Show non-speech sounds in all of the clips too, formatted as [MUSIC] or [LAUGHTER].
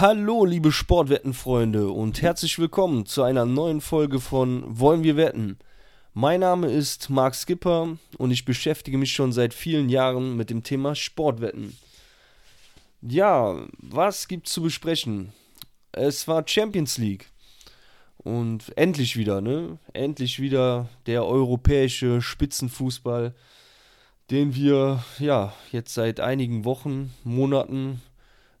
Hallo, liebe Sportwettenfreunde und herzlich willkommen zu einer neuen Folge von Wollen wir wetten? Mein Name ist Marc Skipper und ich beschäftige mich schon seit vielen Jahren mit dem Thema Sportwetten. Ja, was gibt's zu besprechen? Es war Champions League. Und endlich wieder, ne? Endlich wieder der europäische Spitzenfußball, den wir ja jetzt seit einigen Wochen, Monaten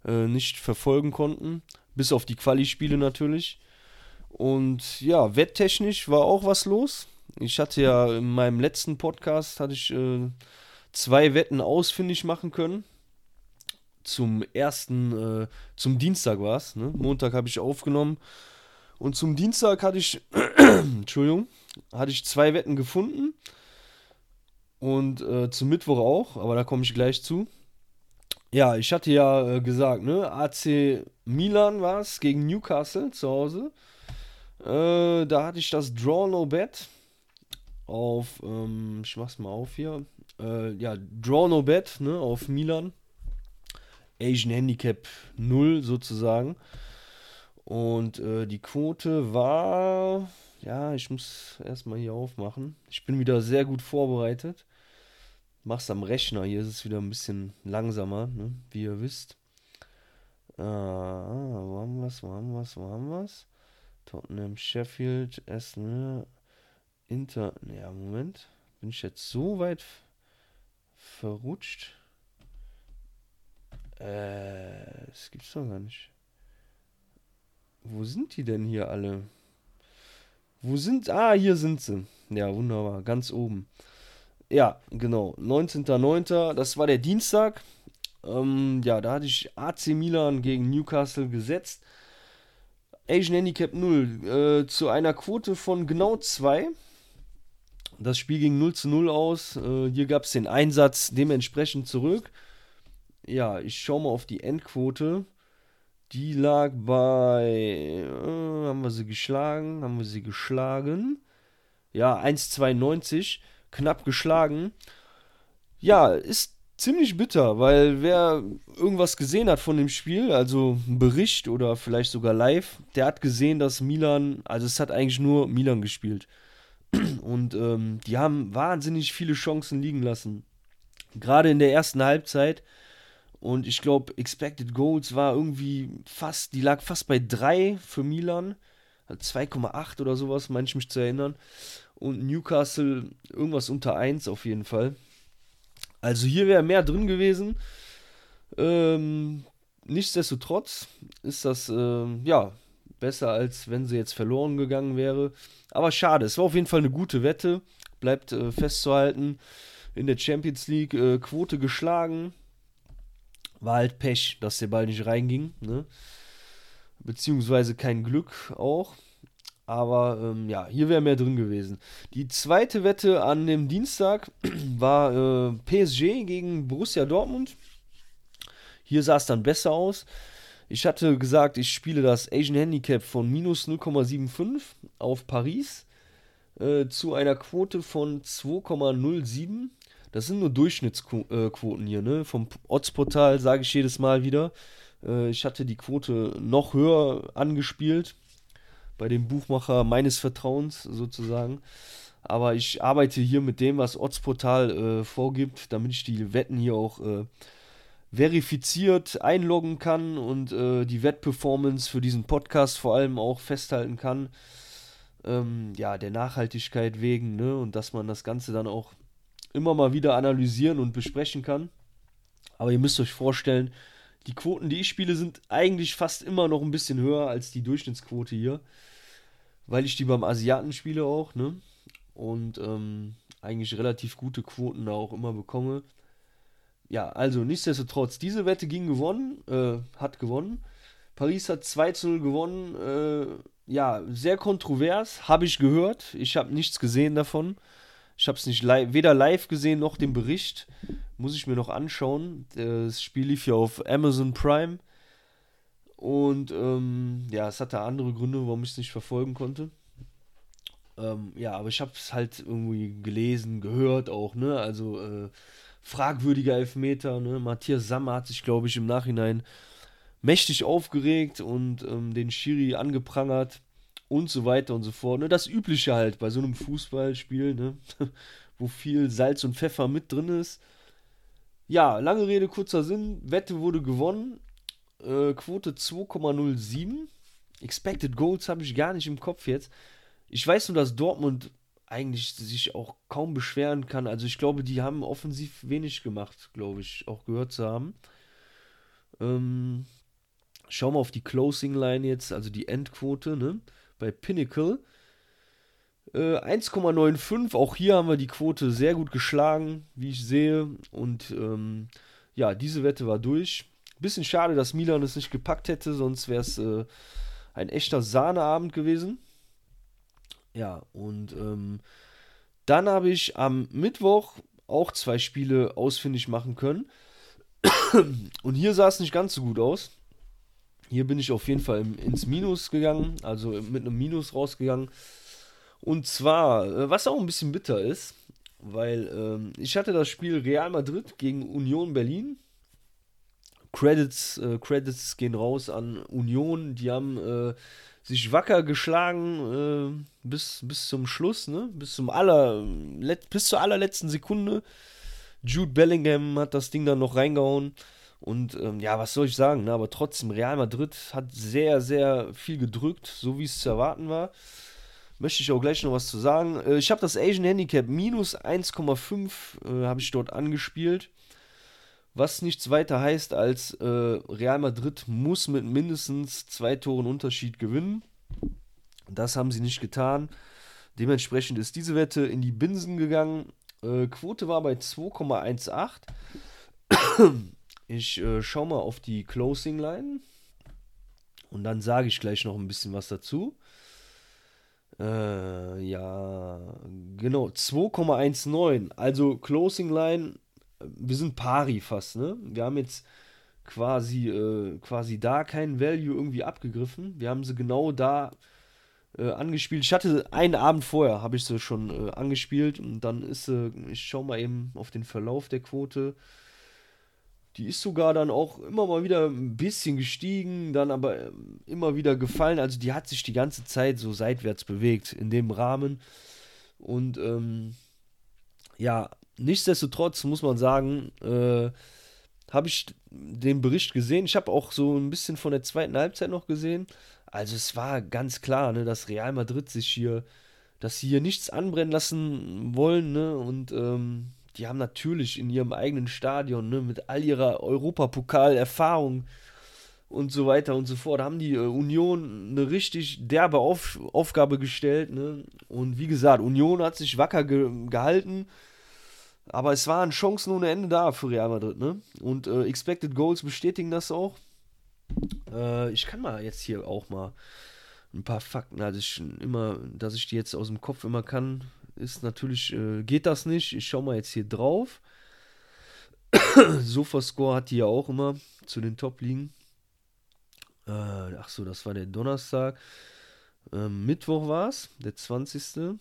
äh, nicht verfolgen konnten. Bis auf die Quali-Spiele natürlich. Und ja, wetttechnisch war auch was los. Ich hatte ja in meinem letzten Podcast hatte ich äh, zwei Wetten ausfindig machen können. Zum ersten, äh, zum Dienstag war es. Ne? Montag habe ich aufgenommen. Und zum Dienstag hatte ich, [CLEARS THROAT] Entschuldigung, hatte ich zwei Wetten gefunden. Und äh, zum Mittwoch auch, aber da komme ich gleich zu. Ja, ich hatte ja äh, gesagt, ne, AC Milan war es gegen Newcastle zu Hause. Äh, da hatte ich das Draw No Bet auf, ähm, ich mach's mal auf hier. Äh, ja, Draw No Bet, ne, auf Milan. Asian Handicap 0 sozusagen. Und äh, die Quote war, ja, ich muss erstmal hier aufmachen. Ich bin wieder sehr gut vorbereitet mach's am Rechner. Hier ist es wieder ein bisschen langsamer, ne? wie ihr wisst. Ah, wo haben wir's, wo haben wir's, wo haben wir's? Tottenham, Sheffield, Essen, Inter. Ja, Moment. Bin ich jetzt so weit verrutscht? Äh, das gibt's doch gar nicht. Wo sind die denn hier alle? Wo sind. Ah, hier sind sie. Ja, wunderbar. Ganz oben. Ja, genau. 19.09. Das war der Dienstag. Ähm, ja, da hatte ich AC Milan gegen Newcastle gesetzt. Asian Handicap 0 äh, zu einer Quote von genau 2. Das Spiel ging 0 zu 0 aus. Äh, hier gab es den Einsatz dementsprechend zurück. Ja, ich schaue mal auf die Endquote. Die lag bei. Äh, haben wir sie geschlagen? Haben wir sie geschlagen? Ja, 1,92 knapp geschlagen. Ja, ist ziemlich bitter, weil wer irgendwas gesehen hat von dem Spiel, also ein Bericht oder vielleicht sogar live, der hat gesehen, dass Milan, also es hat eigentlich nur Milan gespielt. [CLEARS THROAT] Und ähm, die haben wahnsinnig viele Chancen liegen lassen. Gerade in der ersten Halbzeit. Und ich glaube, Expected Goals war irgendwie fast, die lag fast bei 3 für Milan. 2,8 oder sowas, meine ich mich zu erinnern und Newcastle irgendwas unter 1 auf jeden Fall. Also hier wäre mehr drin gewesen. Ähm, nichtsdestotrotz ist das äh, ja besser, als wenn sie jetzt verloren gegangen wäre. Aber schade, es war auf jeden Fall eine gute Wette. Bleibt äh, festzuhalten. In der Champions League äh, Quote geschlagen. War halt Pech, dass der Ball nicht reinging. Ne? Beziehungsweise kein Glück auch. Aber ähm, ja, hier wäre mehr drin gewesen. Die zweite Wette an dem Dienstag [CLEARS THROAT] war äh, PSG gegen Borussia Dortmund. Hier sah es dann besser aus. Ich hatte gesagt, ich spiele das Asian Handicap von minus 0,75 auf Paris äh, zu einer Quote von 2,07. Das sind nur Durchschnittsquoten hier, ne? Vom Oddsportal sage ich jedes Mal wieder. Äh, ich hatte die Quote noch höher angespielt bei dem Buchmacher meines Vertrauens sozusagen. Aber ich arbeite hier mit dem, was Oddsportal äh, vorgibt, damit ich die Wetten hier auch äh, verifiziert einloggen kann und äh, die Wettperformance für diesen Podcast vor allem auch festhalten kann. Ähm, ja, der Nachhaltigkeit wegen, ne? Und dass man das Ganze dann auch immer mal wieder analysieren und besprechen kann. Aber ihr müsst euch vorstellen, die Quoten, die ich spiele, sind eigentlich fast immer noch ein bisschen höher als die Durchschnittsquote hier weil ich die beim Asiaten spiele auch, ne? Und ähm, eigentlich relativ gute Quoten da auch immer bekomme. Ja, also nichtsdestotrotz, diese Wette ging gewonnen, äh, hat gewonnen. Paris hat 2 zu 0 gewonnen. Äh, ja, sehr kontrovers, habe ich gehört. Ich habe nichts gesehen davon. Ich habe es nicht li weder live gesehen noch den Bericht. Muss ich mir noch anschauen. Das Spiel lief ja auf Amazon Prime. Und ähm, ja, es hatte andere Gründe, warum ich es nicht verfolgen konnte. Ähm, ja, aber ich habe es halt irgendwie gelesen, gehört auch, ne? Also äh, fragwürdiger Elfmeter, ne? Matthias Sammer hat sich, glaube ich, im Nachhinein mächtig aufgeregt und ähm, den Schiri angeprangert und so weiter und so fort. Ne? Das Übliche halt bei so einem Fußballspiel, ne? [LAUGHS] wo viel Salz und Pfeffer mit drin ist. Ja, lange Rede, kurzer Sinn. Wette wurde gewonnen. Äh, Quote 2,07. Expected Goals habe ich gar nicht im Kopf jetzt. Ich weiß nur, dass Dortmund eigentlich sich auch kaum beschweren kann. Also ich glaube, die haben offensiv wenig gemacht, glaube ich, auch gehört zu haben. Ähm, schauen wir auf die Closing Line jetzt, also die Endquote, ne? Bei Pinnacle. Äh, 1,95, auch hier haben wir die Quote sehr gut geschlagen, wie ich sehe. Und ähm, ja, diese Wette war durch. Bisschen schade, dass Milan es nicht gepackt hätte, sonst wäre es äh, ein echter Sahneabend gewesen. Ja, und ähm, dann habe ich am Mittwoch auch zwei Spiele ausfindig machen können. [COUGHS] Und hier sah es nicht ganz so gut aus. Hier bin ich auf jeden Fall ins Minus gegangen, also mit einem Minus rausgegangen. Und zwar, äh, was auch ein bisschen bitter ist, weil ähm, ich hatte das Spiel Real Madrid gegen Union Berlin. Credits, äh, Credits gehen raus an Union. Die haben äh, sich wacker geschlagen äh, bis, bis zum Schluss, ne? Bis zum aller, bis zur allerletzten Sekunde. Jude Bellingham hat das Ding dann noch reingehauen. Und ähm, ja, was soll ich sagen, ne? aber trotzdem, Real Madrid hat sehr, sehr viel gedrückt, so wie es zu erwarten war. Möchte ich auch gleich noch was zu sagen. Äh, ich habe das Asian Handicap minus 1,5 äh, habe ich dort angespielt. Was nichts weiter heißt als äh, Real Madrid muss mit mindestens zwei Toren Unterschied gewinnen. Das haben sie nicht getan. Dementsprechend ist diese Wette in die Binsen gegangen. Äh, Quote war bei 2,18. [COUGHS] Ich äh, schaue mal auf die Closing Line und dann sage ich gleich noch ein bisschen was dazu. Äh, ja, genau, 2,19. Also Closing Line, wir sind pari fast, ne? Wir haben jetzt quasi, äh, quasi da kein Value irgendwie abgegriffen. Wir haben sie genau da äh, angespielt. Ich hatte einen Abend vorher, habe ich sie schon äh, angespielt und dann ist sie, ich schaue mal eben auf den Verlauf der Quote. Die ist sogar dann auch immer mal wieder ein bisschen gestiegen, dann aber ähm, immer wieder gefallen. Also die hat sich die ganze Zeit so seitwärts bewegt in dem Rahmen. Und ähm, ja, nichtsdestotrotz muss man sagen, äh, habe ich den Bericht gesehen. Ich habe auch so ein bisschen von der zweiten Halbzeit noch gesehen. Also es war ganz klar, ne, dass Real Madrid sich hier, dass sie hier nichts anbrennen lassen wollen, ne? Und ähm, die haben natürlich in ihrem eigenen Stadion, ne, mit all ihrer Europapokal-Erfahrung und so weiter und so fort, haben die äh, Union eine richtig derbe Auf Aufgabe gestellt. Ne? Und wie gesagt, Union hat sich wacker ge gehalten. Aber es waren Chancen ohne Ende da für Real Madrid, ne? Und äh, Expected Goals bestätigen das auch. Äh, ich kann mal jetzt hier auch mal ein paar Fakten, also ich immer, dass ich die jetzt aus dem Kopf immer kann, ist natürlich, äh, geht das nicht. Ich schaue mal jetzt hier drauf. [COUGHS] Sofascore hat die ja auch immer zu den Top liegen. Äh, ach so, das war der Donnerstag. Ähm, Mittwoch war es, der 20.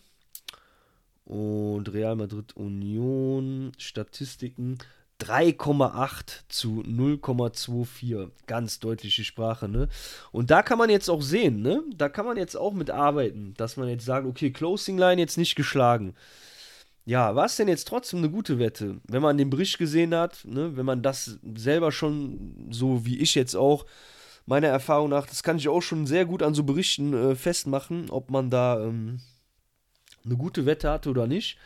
Und Real Madrid Union, Statistiken. 3,8 zu 0,24. Ganz deutliche Sprache, ne? Und da kann man jetzt auch sehen, ne? Da kann man jetzt auch mit arbeiten, dass man jetzt sagt, okay, Closing Line jetzt nicht geschlagen. Ja, war es denn jetzt trotzdem eine gute Wette? Wenn man den Bericht gesehen hat, ne? Wenn man das selber schon, so wie ich jetzt auch, meiner Erfahrung nach, das kann ich auch schon sehr gut an so Berichten äh, festmachen, ob man da ähm, eine gute Wette hatte oder nicht.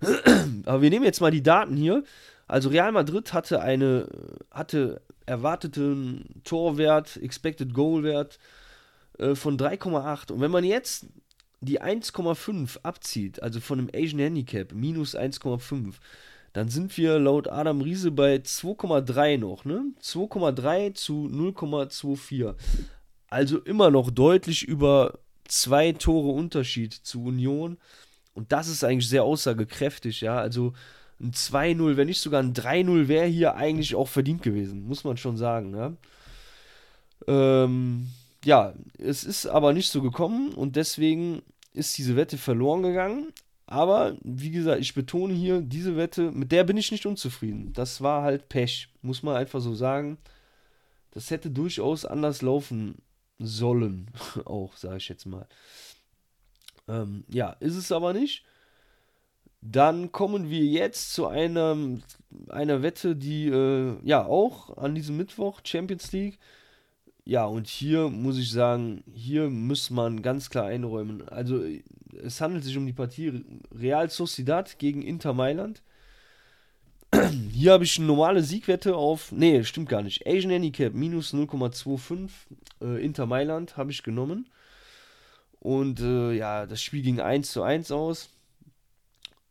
[CLEARS THROAT] Aber wir nehmen jetzt mal die Daten hier. Also Real Madrid hatte eine hatte erwarteten Torwert, Expected Goal Wert äh, von 3,8 und wenn man jetzt die 1,5 abzieht, also von dem Asian Handicap minus 1,5, dann sind wir laut Adam Riese bei 2,3 noch, ne? 2,3 zu 0,24. Also immer noch deutlich über zwei Tore Unterschied zu Union. Und das ist eigentlich sehr aussagekräftig, ja. Also ein 2-0, wenn nicht sogar ein 3-0 wäre hier eigentlich auch verdient gewesen, muss man schon sagen. Ja? Ähm, ja, es ist aber nicht so gekommen und deswegen ist diese Wette verloren gegangen. Aber wie gesagt, ich betone hier, diese Wette, mit der bin ich nicht unzufrieden. Das war halt Pech, muss man einfach so sagen. Das hätte durchaus anders laufen sollen, [LAUGHS] auch, sage ich jetzt mal. Ähm, ja, ist es aber nicht. Dann kommen wir jetzt zu einer, einer Wette, die äh, ja auch an diesem Mittwoch Champions League. Ja, und hier muss ich sagen, hier muss man ganz klar einräumen. Also es handelt sich um die Partie Real Sociedad gegen Inter Mailand. Hier habe ich eine normale Siegwette auf. Nee, stimmt gar nicht. Asian Handicap minus 0,25. Äh, Inter Mailand habe ich genommen. Und äh, ja, das Spiel ging 1 zu 1 aus.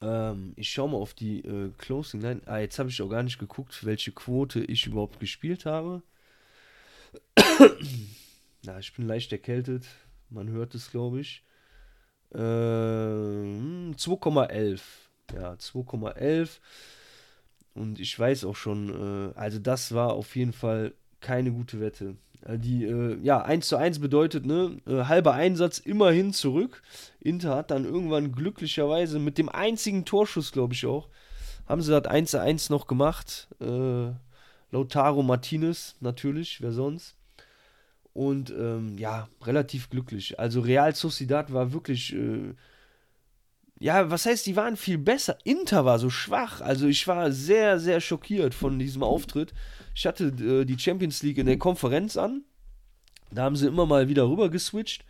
Ähm, ich schaue mal auf die äh, Closing Line. Ah, jetzt habe ich auch gar nicht geguckt, welche Quote ich überhaupt gespielt habe. [CLEARS THROAT] Na, ich bin leicht erkältet. Man hört es, glaube ich. Äh, 2,11. Ja, 2,11. Und ich weiß auch schon, äh, also das war auf jeden Fall keine gute Wette. Äh, die, äh, ja, 1 zu 1 bedeutet, ne, äh, halber Einsatz immerhin zurück. Inter hat dann irgendwann glücklicherweise mit dem einzigen Torschuss, glaube ich auch, haben sie das 1 zu 1 noch gemacht. Äh, Lautaro Martinez natürlich, wer sonst. Und ähm, ja, relativ glücklich. Also Real Sociedad war wirklich äh, ja, was heißt, die waren viel besser. Inter war so schwach. Also ich war sehr, sehr schockiert von diesem Auftritt. Ich hatte äh, die Champions League in der Konferenz an. Da haben sie immer mal wieder rüber geswitcht.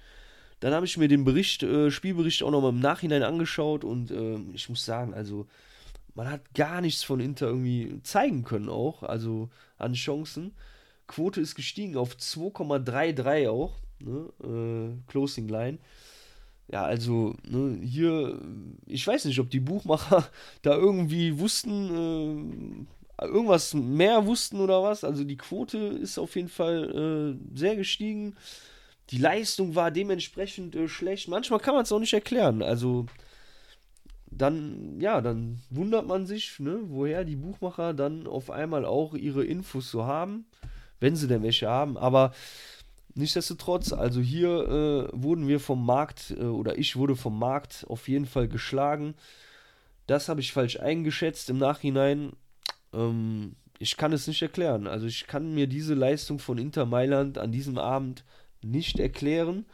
Dann habe ich mir den Bericht, äh, Spielbericht auch nochmal im Nachhinein angeschaut und äh, ich muss sagen, also man hat gar nichts von Inter irgendwie zeigen können auch, also an Chancen. Quote ist gestiegen auf 2,33 auch, ne? Äh, Closing Line ja, also ne, hier, ich weiß nicht, ob die Buchmacher [LAUGHS] da irgendwie wussten, äh, irgendwas mehr wussten oder was. Also die Quote ist auf jeden Fall äh, sehr gestiegen. Die Leistung war dementsprechend äh, schlecht. Manchmal kann man es auch nicht erklären. Also dann, ja, dann wundert man sich, ne, woher die Buchmacher dann auf einmal auch ihre Infos so haben, wenn sie denn welche haben. Aber Nichtsdestotrotz, also hier äh, wurden wir vom Markt äh, oder ich wurde vom Markt auf jeden Fall geschlagen. Das habe ich falsch eingeschätzt im Nachhinein. Ähm, ich kann es nicht erklären. Also ich kann mir diese Leistung von Inter Mailand an diesem Abend nicht erklären.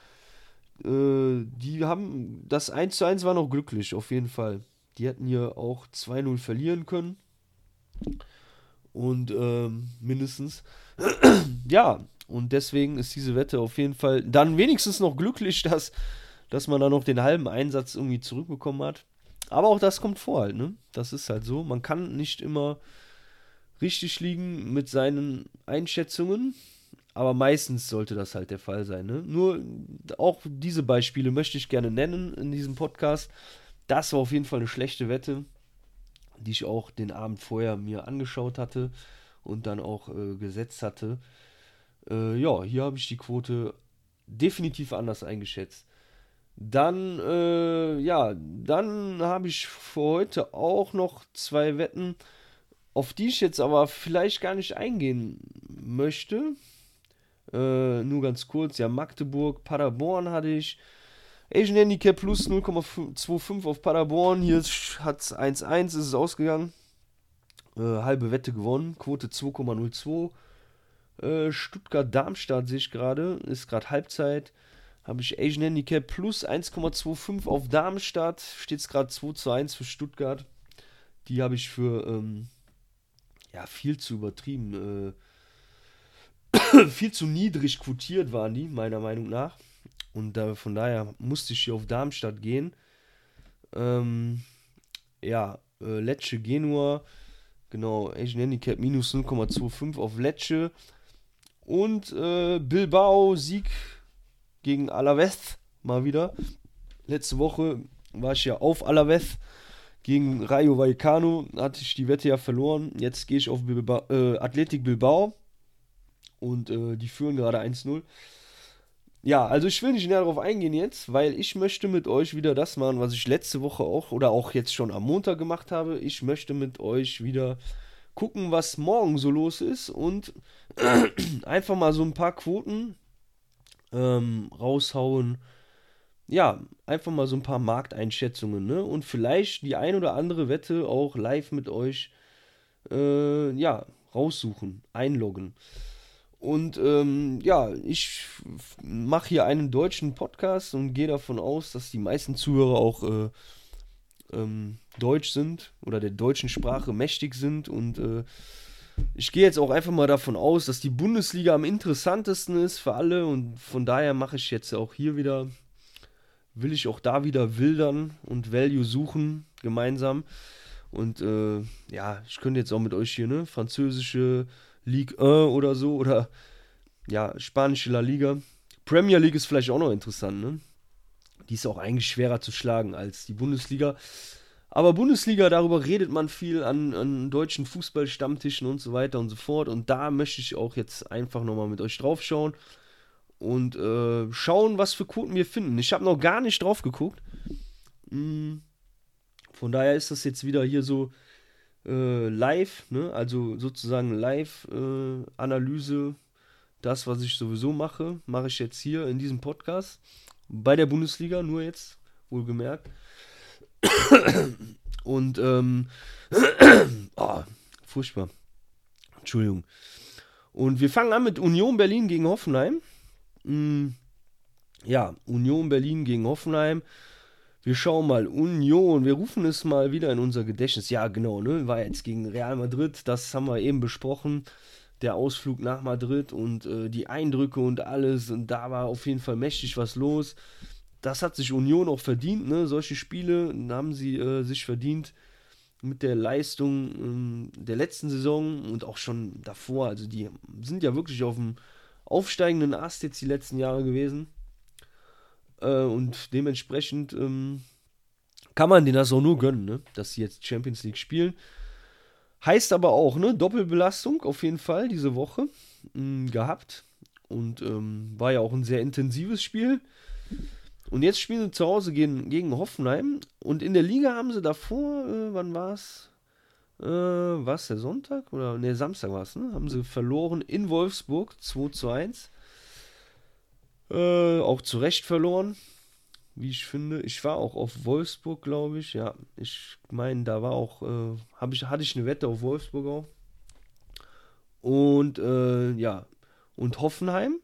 Äh, die haben, das 1 zu 1 war noch glücklich, auf jeden Fall. Die hätten hier auch 2-0 verlieren können. Und ähm, mindestens. [CLEARS THROAT] ja, und deswegen ist diese Wette auf jeden Fall dann wenigstens noch glücklich, [LAUGHS] dass, dass man da noch den halben Einsatz irgendwie zurückbekommen hat. Aber auch das kommt vor halt, ne? Das ist halt so. Man kann nicht immer richtig liegen mit seinen Einschätzungen, aber meistens sollte das halt der Fall sein. Ne? Nur auch diese Beispiele möchte ich gerne nennen in diesem Podcast. Das war auf jeden Fall eine schlechte Wette, die ich auch den Abend vorher mir angeschaut hatte und dann auch äh, gesetzt hatte. Äh, ja, hier habe ich die Quote definitiv anders eingeschätzt. Dann, äh, ja, dann habe ich für heute auch noch zwei Wetten, auf die ich jetzt aber vielleicht gar nicht eingehen möchte. Äh, nur ganz kurz, ja, Magdeburg, Paderborn hatte ich. Asian Handicap plus 0,25 auf Paderborn. Hier hat es 1-1, ist es ausgegangen. Äh, halbe Wette gewonnen, Quote 2,02. Äh, Stuttgart-Darmstadt sehe ich gerade, ist gerade Halbzeit. Habe ich Asian Handicap plus 1,25 auf Darmstadt. Steht es gerade 2 zu 1 für Stuttgart. Die habe ich für ähm, ja, viel zu übertrieben, äh, [COUGHS] viel zu niedrig quotiert waren die, meiner Meinung nach. Und da, von daher musste ich hier auf Darmstadt gehen. Ähm, ja, äh, Lecce Genua, genau, Asian Handicap minus 0,25 auf Lecce. Und äh, Bilbao Sieg gegen Alavés mal wieder. Letzte Woche war ich ja auf Alavés gegen Rayo Vallecano. Hatte ich die Wette ja verloren. Jetzt gehe ich auf Bilbao, äh, Athletic Bilbao. Und äh, die führen gerade 1-0. Ja, also ich will nicht näher darauf eingehen jetzt, weil ich möchte mit euch wieder das machen, was ich letzte Woche auch oder auch jetzt schon am Montag gemacht habe. Ich möchte mit euch wieder gucken, was morgen so los ist und [CLEARS THROAT] einfach mal so ein paar Quoten ähm, raushauen. Ja, einfach mal so ein paar Markteinschätzungen, ne? Und vielleicht die ein oder andere Wette auch live mit euch, äh, ja, raussuchen, einloggen. Und ähm, ja, ich mache hier einen deutschen Podcast und gehe davon aus, dass die meisten Zuhörer auch äh, ähm, deutsch sind oder der deutschen Sprache mächtig sind. Und äh, ich gehe jetzt auch einfach mal davon aus, dass die Bundesliga am interessantesten ist für alle. Und von daher mache ich jetzt auch hier wieder, will ich auch da wieder wildern und Value suchen gemeinsam. Und äh, ja, ich könnte jetzt auch mit euch hier, ne, französische Ligue 1 oder so oder ja, spanische La Liga. Premier League ist vielleicht auch noch interessant, ne? Die ist auch eigentlich schwerer zu schlagen als die Bundesliga. Aber Bundesliga, darüber redet man viel an, an deutschen Fußballstammtischen und so weiter und so fort. Und da möchte ich auch jetzt einfach nochmal mit euch drauf schauen und äh, schauen, was für Quoten wir finden. Ich habe noch gar nicht drauf geguckt. Hm. Von daher ist das jetzt wieder hier so äh, live, ne? also sozusagen Live-Analyse. Äh, das, was ich sowieso mache, mache ich jetzt hier in diesem Podcast. Bei der Bundesliga, nur jetzt, wohlgemerkt. Und, ähm, oh, [CLEARS THROAT] furchtbar. Entschuldigung. Und wir fangen an mit Union Berlin gegen Hoffenheim. Mm, ja, Union Berlin gegen Hoffenheim. Wir schauen mal, Union, wir rufen es mal wieder in unser Gedächtnis. Ja, genau, ne? War jetzt gegen Real Madrid, das haben wir eben besprochen. Der Ausflug nach Madrid und äh, die Eindrücke und alles. Und da war auf jeden Fall mächtig was los. Das hat sich Union auch verdient, ne? Solche Spiele haben sie äh, sich verdient mit der Leistung äh, der letzten Saison und auch schon davor. Also die sind ja wirklich auf dem aufsteigenden Ast jetzt die letzten Jahre gewesen. Äh, und dementsprechend ähm, kann man denen das auch nur gönnen, ne? dass sie jetzt Champions League spielen. Heißt aber auch, ne, Doppelbelastung auf jeden Fall diese Woche mh, hm, gehabt. Und ähm, war ja auch ein sehr intensives Spiel. Und jetzt spielen sie zu Hause gegen, gegen Hoffenheim. Und in der Liga haben sie davor, äh, wann war es? Äh, war es der Sonntag? Oder ne, Samstag war es, ne? Haben sie verloren in Wolfsburg 2 zu 1. Äh, auch zu Recht verloren, wie ich finde. Ich war auch auf Wolfsburg, glaube ich. Ja, ich meine, da war auch, äh, ich, hatte ich eine Wette auf Wolfsburg auch. Und äh, ja, und Hoffenheim,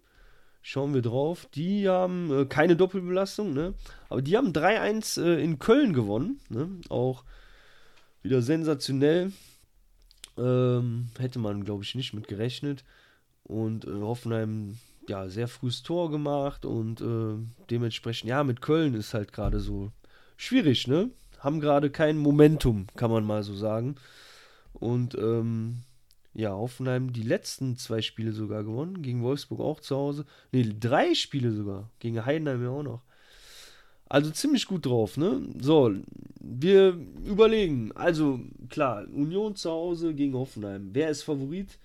schauen wir drauf, die haben äh, keine Doppelbelastung, ne? Aber die haben 3-1 äh, in Köln gewonnen, ne? Auch wieder sensationell. Ähm, hätte man, glaube ich, nicht mit gerechnet. Und äh, Hoffenheim ja, sehr frühes Tor gemacht und äh, dementsprechend, ja, mit Köln ist halt gerade so schwierig, ne? Haben gerade kein Momentum, kann man mal so sagen. Und ähm, ja, Hoffenheim die letzten zwei Spiele sogar gewonnen, gegen Wolfsburg auch zu Hause. Ne, drei Spiele sogar, gegen Heidenheim ja auch noch. Also ziemlich gut drauf, ne? So, wir überlegen. Also, klar, Union zu Hause gegen Hoffenheim. Wer ist Favorit?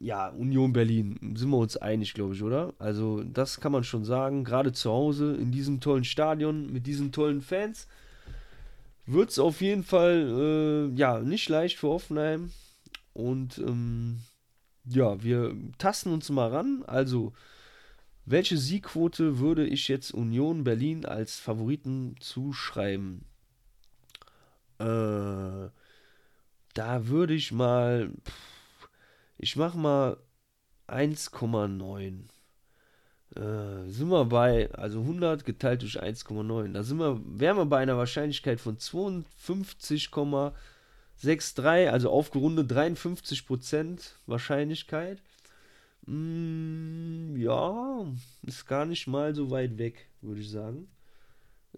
ja, Union Berlin, sind wir uns einig, glaube ich, oder? Also, das kann man schon sagen. Gerade zu Hause, in diesem tollen Stadion, mit diesen tollen Fans, wird es auf jeden Fall, äh, ja, nicht leicht für Hoffenheim. Und, ähm, ja, wir tasten uns mal ran. Also, welche Siegquote würde ich jetzt Union Berlin als Favoriten zuschreiben? Äh, da würde ich mal. Pff, ich mach mal 1,9. Äh, sind wir bei, also 100 geteilt durch 1,9. Da sind wir, wären wir bei einer Wahrscheinlichkeit von 52,63, also aufgerundet 53% Wahrscheinlichkeit. Mm, ja, ist gar nicht mal so weit weg, würde ich sagen.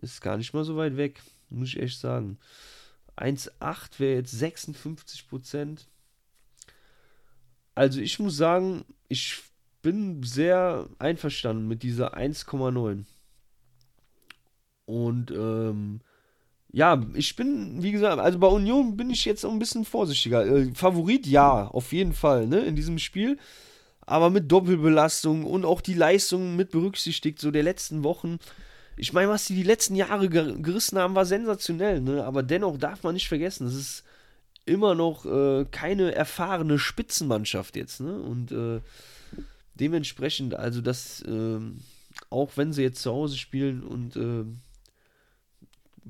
Ist gar nicht mal so weit weg, muss ich echt sagen. 1,8 wäre jetzt 56% also ich muss sagen, ich bin sehr einverstanden mit dieser 1,9. Und ähm, ja, ich bin, wie gesagt, also bei Union bin ich jetzt auch ein bisschen vorsichtiger. Äh, Favorit, ja, auf jeden Fall, ne, in diesem Spiel. Aber mit Doppelbelastung und auch die Leistungen mit berücksichtigt, so der letzten Wochen. Ich meine, was die die letzten Jahre gerissen haben, war sensationell, ne? Aber dennoch darf man nicht vergessen, das ist immer noch äh, keine erfahrene Spitzenmannschaft jetzt. Ne? Und äh, dementsprechend, also das, äh, auch wenn sie jetzt zu Hause spielen und äh,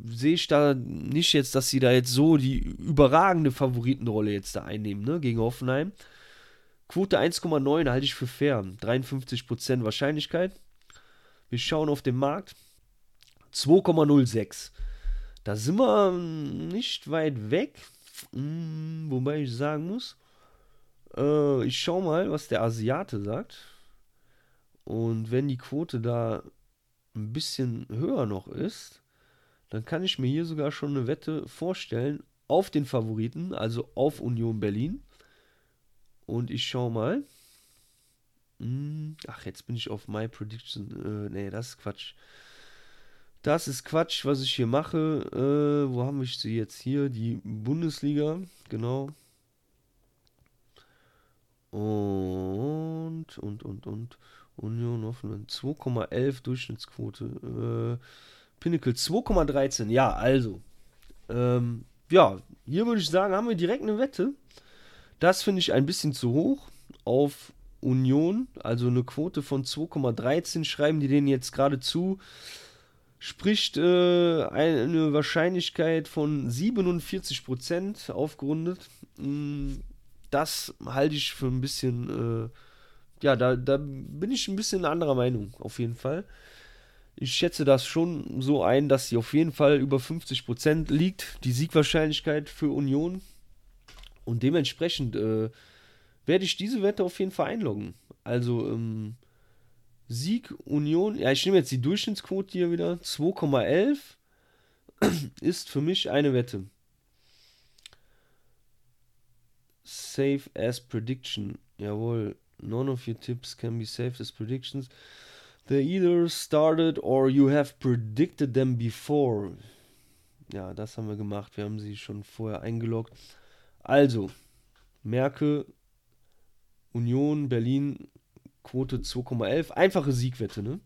sehe ich da nicht jetzt, dass sie da jetzt so die überragende Favoritenrolle jetzt da einnehmen, ne, gegen Hoffenheim. Quote 1,9 halte ich für fair. 53% Wahrscheinlichkeit. Wir schauen auf den Markt. 2,06. Da sind wir nicht weit weg. Hm, wobei ich sagen muss, äh, ich schau mal, was der Asiate sagt. Und wenn die Quote da ein bisschen höher noch ist, dann kann ich mir hier sogar schon eine Wette vorstellen auf den Favoriten, also auf Union Berlin. Und ich schau mal. Hm, ach, jetzt bin ich auf My Prediction. Äh, nee, das ist Quatsch. Das ist Quatsch, was ich hier mache. Äh, wo haben wir sie jetzt hier? Die Bundesliga, genau. Und, und, und, und. Union Hoffenheim 2,11 Durchschnittsquote. Äh, Pinnacle 2,13. Ja, also. Ähm, ja, hier würde ich sagen, haben wir direkt eine Wette. Das finde ich ein bisschen zu hoch auf Union. Also eine Quote von 2,13 schreiben die denen jetzt gerade zu spricht äh, eine Wahrscheinlichkeit von 47% aufgerundet. Mm, das halte ich für ein bisschen, äh, ja, da, da bin ich ein bisschen anderer Meinung, auf jeden Fall. Ich schätze das schon so ein, dass sie auf jeden Fall über 50% liegt, die Siegwahrscheinlichkeit für Union. Und dementsprechend äh, werde ich diese Wette auf jeden Fall einloggen. Also, ähm, Sieg Union, ja, ich nehme jetzt die Durchschnittsquote hier wieder, 2,11 [CLEARS THROAT] ist für mich eine Wette. Safe as prediction. Jawohl. None of your tips can be saved as predictions. They either started or you have predicted them before. Ja, das haben wir gemacht. Wir haben sie schon vorher eingeloggt. Also, merke, Union Berlin Quote 2,11. Einfache Siegwette, ne?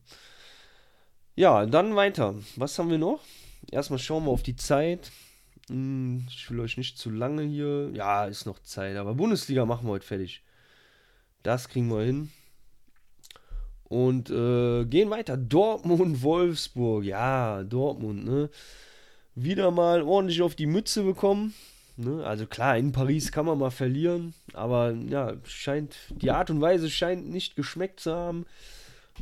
Ja, dann weiter. Was haben wir noch? Erstmal schauen wir auf die Zeit. Hm, ich will euch nicht zu lange hier. Ja, ist noch Zeit. Aber Bundesliga machen wir heute fertig. Das kriegen wir hin. Und äh, gehen weiter. Dortmund, Wolfsburg. Ja, Dortmund, ne? Wieder mal ordentlich auf die Mütze bekommen. Ne? Also klar, in Paris kann man mal verlieren, aber ja, scheint, die Art und Weise scheint nicht geschmeckt zu haben.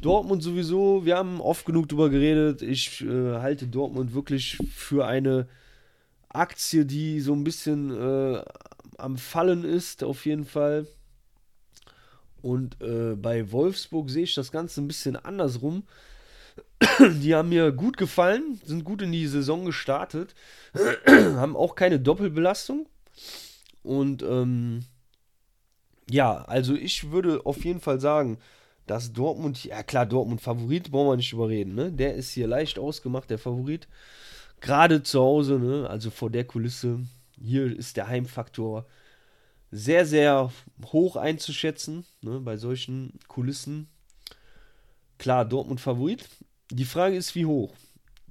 Dortmund sowieso, wir haben oft genug drüber geredet. Ich äh, halte Dortmund wirklich für eine Aktie, die so ein bisschen äh, am Fallen ist, auf jeden Fall. Und äh, bei Wolfsburg sehe ich das Ganze ein bisschen andersrum. [CLEARS THROAT] Die haben mir gut gefallen, sind gut in die Saison gestartet, [CLEARS THROAT] haben auch keine Doppelbelastung. Und ähm, ja, also ich würde auf jeden Fall sagen, dass Dortmund, ja klar, Dortmund Favorit, brauchen wir nicht überreden, ne? Der ist hier leicht ausgemacht, der Favorit. Gerade zu Hause, ne? Also vor der Kulisse. Hier ist der Heimfaktor sehr, sehr hoch einzuschätzen, ne? Bei solchen Kulissen. Klar, Dortmund Favorit. Die Frage ist, wie hoch?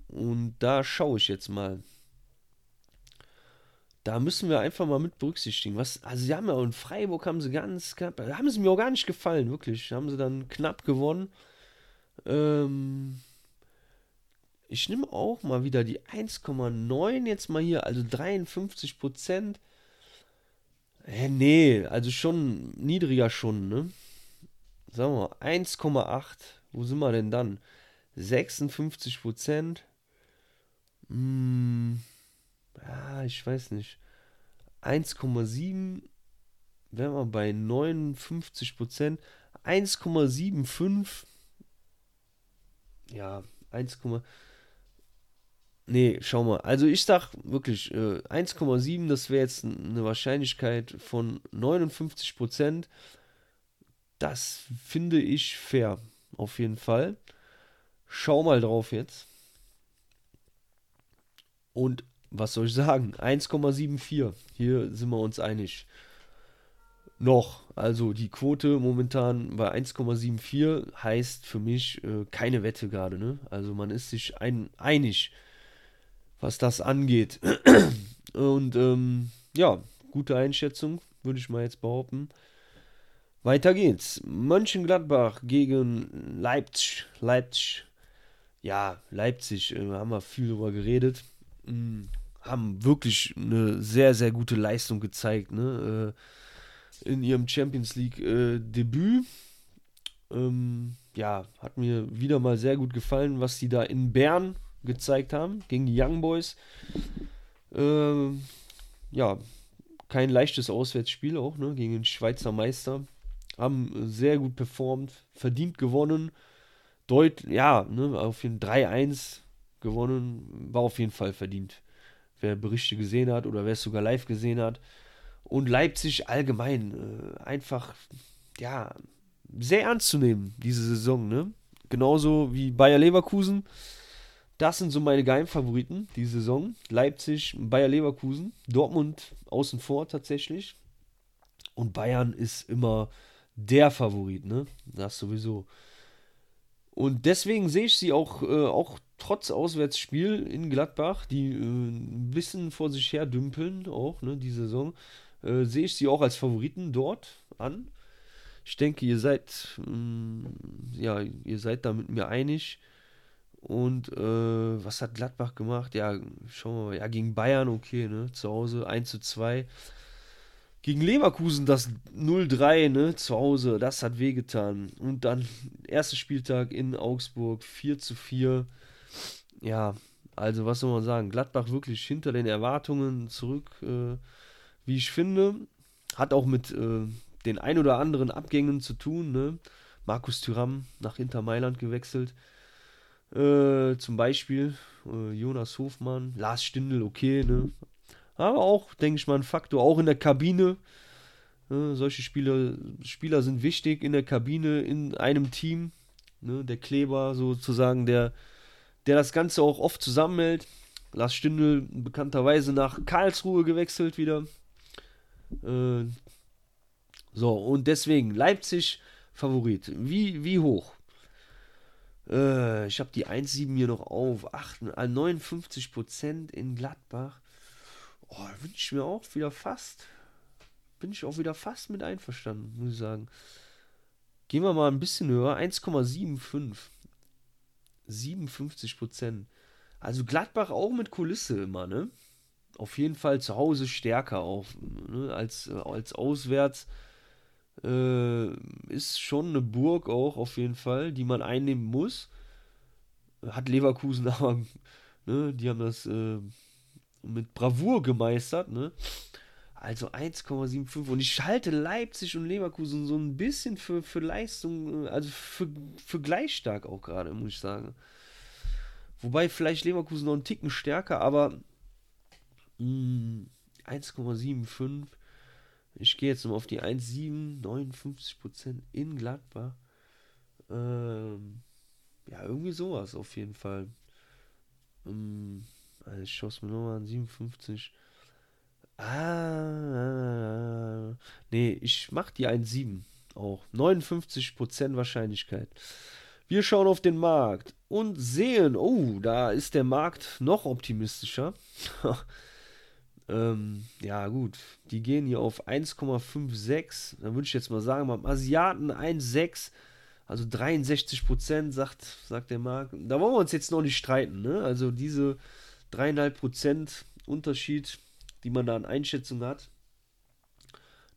Und da schaue ich jetzt mal. Da müssen wir einfach mal mit berücksichtigen. Was, also sie haben ja in Freiburg haben sie ganz knapp, haben sie mir auch gar nicht gefallen, wirklich. Haben sie dann knapp gewonnen. Ähm, ich nehme auch mal wieder die 1,9 jetzt mal hier, also 53 Prozent. Äh, nee, also schon niedriger schon, ne? Sagen wir mal, 1,8. Wo sind wir denn dann? 56 Prozent. Hm, ja, ich weiß nicht. 1,7 wären wir bei 59 Prozent. 1,75. Ja, 1, Nee, schau mal. Also ich sag wirklich, äh, 1,7, das wäre jetzt eine Wahrscheinlichkeit von 59 Prozent. Das finde ich fair, auf jeden Fall. Schau mal drauf jetzt. Und was soll ich sagen? 1,74. Hier sind wir uns einig. Noch. Also die Quote momentan bei 1,74 heißt für mich äh, keine Wette gerade. Ne? Also man ist sich ein, einig, was das angeht. [CLEARS THROAT] Und ähm, ja, gute Einschätzung, würde ich mal jetzt behaupten. Weiter geht's. Mönchengladbach gegen Leipzig. Leipzig ja, Leipzig, äh, haben wir viel drüber geredet, mh, hm, haben wirklich eine sehr, sehr gute Leistung gezeigt. Ne? Äh, in ihrem Champions League äh. Ähm, ja, hat mir wieder mal sehr gut gefallen, was die da in Bern gezeigt haben gegen die Young Boys. Ähm, ja, kein leichtes Auswärtsspiel auch, ne, gegen den Schweizer Meister. Haben sehr gut performt, verdient gewonnen. Deut ja, ne, auf jeden 3-1 gewonnen, war auf jeden Fall verdient. Wer Berichte gesehen hat oder wer es sogar live gesehen hat. Und Leipzig allgemein äh, einfach, ja, sehr ernst zu nehmen, diese Saison, ne? Genauso wie Bayer Leverkusen. Das sind so meine Geheimfavoriten die Saison. Leipzig, Bayer Leverkusen, Dortmund außen vor tatsächlich. Und Bayern ist immer der Favorit, ne? Das sowieso. Und deswegen sehe ich sie auch, äh, auch trotz Auswärtsspiel in Gladbach, die äh, ein bisschen vor sich her dümpeln, auch, ne, die Saison, äh, sehe ich sie auch als Favoriten dort an. Ich denke, ihr seid, mh, mm, ja, ihr seid da mit mir einig. Und äh, was hat Gladbach gemacht? Ja, schauen wir mal. Ja, gegen Bayern, okay, ne? Zu Hause 1 zu 2. Gegen Leverkusen das 0-3, ne? Zu Hause, das hat wehgetan. Und dann erster Spieltag in Augsburg 4 zu 4. Ja, also was soll man sagen? Gladbach wirklich hinter den Erwartungen zurück, äh, wie ich finde. Hat auch mit äh, den ein oder anderen Abgängen zu tun. Ne? Markus Thüram nach Inter Mailand gewechselt. Äh, zum Beispiel äh, Jonas Hofmann, Lars Stindl, okay, ne? Aber auch, denke ich mal, ein Faktor, auch in der Kabine. Ne? solche Spieler, Spieler sind wichtig in der Kabine, in einem Team. Ne? Der Kleber sozusagen, der, der das Ganze auch oft zusammenhält. Lars Stindl bekannterweise nach Karlsruhe gewechselt wieder. Äh, so, und deswegen Leipzig Favorit. Wie, wie hoch? Äh, ich habe die 1,7 hier noch auf. 8, 59% in Gladbach. Oh, wünsche ich mir auch wieder fast. Bin ich auch wieder fast mit einverstanden, muss ich sagen. Gehen wir mal ein bisschen höher. 1,75. 57% Also Gladbach auch mit Kulisse immer, ne? Auf jeden Fall zu Hause stärker auch, ne? als, als auswärts. Äh, ist schon eine Burg auch auf jeden Fall, die man einnehmen muss. Hat Leverkusen [LAUGHS] aber, ne, die haben das äh, mit Bravour gemeistert, ne? Also 1,75 und ich halte Leipzig und Leverkusen so ein bisschen für, für Leistung, also für, für gleich stark auch gerade, muss ich sagen. Wobei vielleicht Leverkusen noch einen Ticken stärker, aber 1,75 ich gehe jetzt mal auf die 1,7, 59% in Gladbach. Ähm, ja, irgendwie sowas auf jeden Fall. Ähm, also ich schaue es mir nochmal an, 57. Ah, nee, ich mache die 1,7 auch. 59% Wahrscheinlichkeit. Wir schauen auf den Markt und sehen, oh, da ist der Markt noch optimistischer. [LAUGHS] Ähm, ja, gut. Die gehen hier auf 1,56. Dann würde ich jetzt mal sagen, beim Asiaten 1,6. Also 63 Prozent, sagt, sagt der Markt. Da wollen wir uns jetzt noch nicht streiten. Ne? Also diese 3,5 Prozent Unterschied, die man da an Einschätzung hat.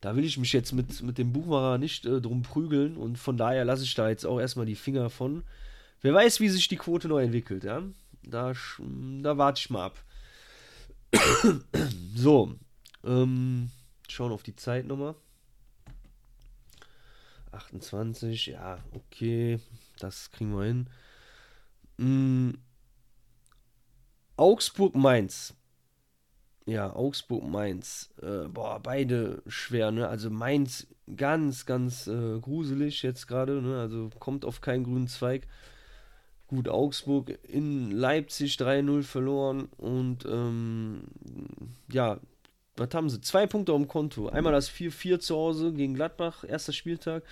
Da will ich mich jetzt mit, mit dem Buchmacher nicht äh, drum prügeln und von daher lasse ich da jetzt auch erstmal die Finger von. Wer weiß, wie sich die Quote neu entwickelt, ja? Da, da warte ich mal ab. [COUGHS] so, ähm, schauen auf die Zeit nochmal. 28, ja, okay, das kriegen wir hin. Mhm. Augsburg-Mainz. Ja, Augsburg-Mainz. Äh, boah, beide schwer, ne? Also Mainz ganz, ganz äh, gruselig jetzt gerade, ne? Also kommt auf keinen grünen Zweig. Gut, Augsburg in Leipzig 3-0 verloren und ähm, ja, was haben sie? Zwei Punkte auf dem Konto. Einmal das 4-4 zu Hause gegen Gladbach, erster Spieltag.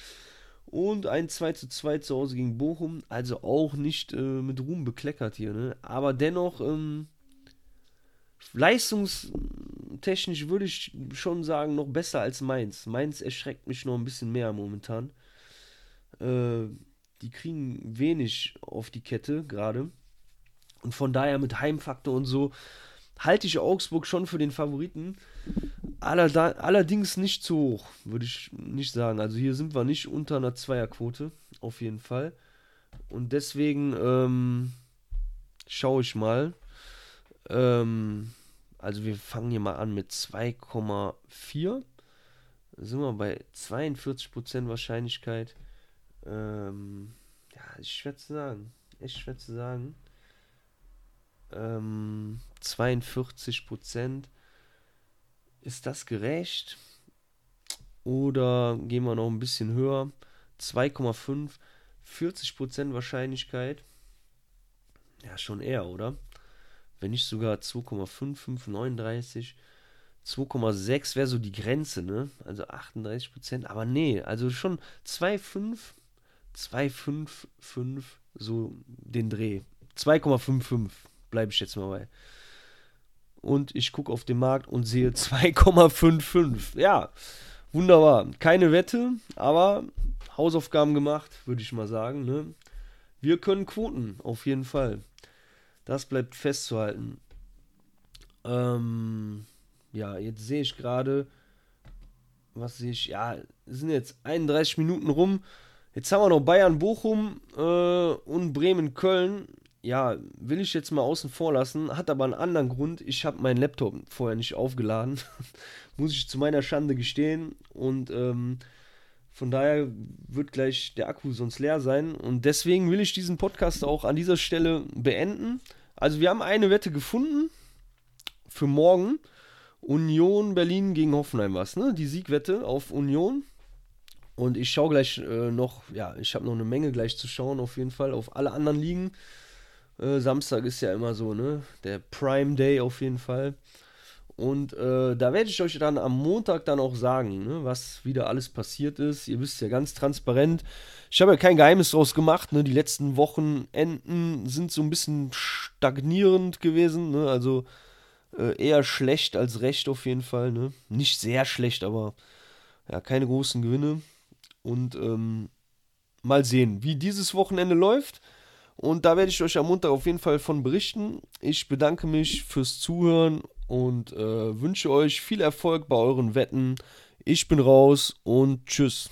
Und ein 2-2 zu Hause gegen Bochum. Also auch nicht äh, mit Ruhm bekleckert hier. Ne? Aber dennoch, ähm, leistungstechnisch würde ich schon sagen, noch besser als Mainz. Mainz erschreckt mich noch ein bisschen mehr momentan. Äh, die kriegen wenig auf die Kette gerade. Und von daher mit Heimfaktor und so halte ich Augsburg schon für den Favoriten. allerdings nicht zu hoch, würde ich nicht sagen. Also hier sind wir nicht unter einer Zweierquote, auf jeden Fall. Und deswegen ähm, schaue ich mal. Ähm, also wir fangen hier mal an mit 2,4. Sind wir bei 42% Wahrscheinlichkeit. Ähm, ja, ist schwer zu sagen. Echt schwer zu sagen. Ähm, 42%. Ist das gerecht? Oder gehen wir noch ein bisschen höher? 2,5, 40% Wahrscheinlichkeit. Ja, schon eher, oder? Wenn nicht sogar 2,55, 39. 2,6 wäre so die Grenze, ne? Also 38%. Aber nee, also schon 2,5, 2,55, so den Dreh. 2,55 bleibe ich jetzt mal bei und ich gucke auf den Markt und sehe 2,55. Ja, wunderbar. Keine Wette, aber Hausaufgaben gemacht, würde ich mal sagen. Ne? Wir können Quoten, auf jeden Fall. Das bleibt festzuhalten. Ähm, ja, jetzt sehe ich gerade, was sehe ich? Ja, sind jetzt 31 Minuten rum. Jetzt haben wir noch Bayern, Bochum äh, und Bremen, Köln ja, will ich jetzt mal außen vor lassen, hat aber einen anderen Grund. Ich habe meinen Laptop vorher nicht aufgeladen, [LAUGHS] muss ich zu meiner Schande gestehen. Und ähm, von daher wird gleich der Akku sonst leer sein. Und deswegen will ich diesen Podcast auch an dieser Stelle beenden. Also wir haben eine Wette gefunden für morgen. Union Berlin gegen Hoffenheim was, ne? Die Siegwette auf Union. Und ich schaue gleich äh, noch, ja, ich habe noch eine Menge gleich zu schauen, auf jeden Fall, auf alle anderen Ligen. Äh, Samstag ist ja immer so, ne? Der Prime Day auf jeden Fall. Und äh, da werde ich euch dann am Montag dann auch sagen, ne, was wieder alles passiert ist. Ihr wisst ja ganz transparent. Ich habe ja kein Geheimnis draus gemacht. Ne? Die letzten Wochenenden sind so ein bisschen stagnierend gewesen. Ne? Also äh, eher schlecht als recht auf jeden Fall. Ne? Nicht sehr schlecht, aber ja, keine großen Gewinne. Und ähm, mal sehen, wie dieses Wochenende läuft. Und da werde ich euch am Montag auf jeden Fall von berichten. Ich bedanke mich fürs Zuhören und äh, wünsche euch viel Erfolg bei euren Wetten. Ich bin raus und tschüss.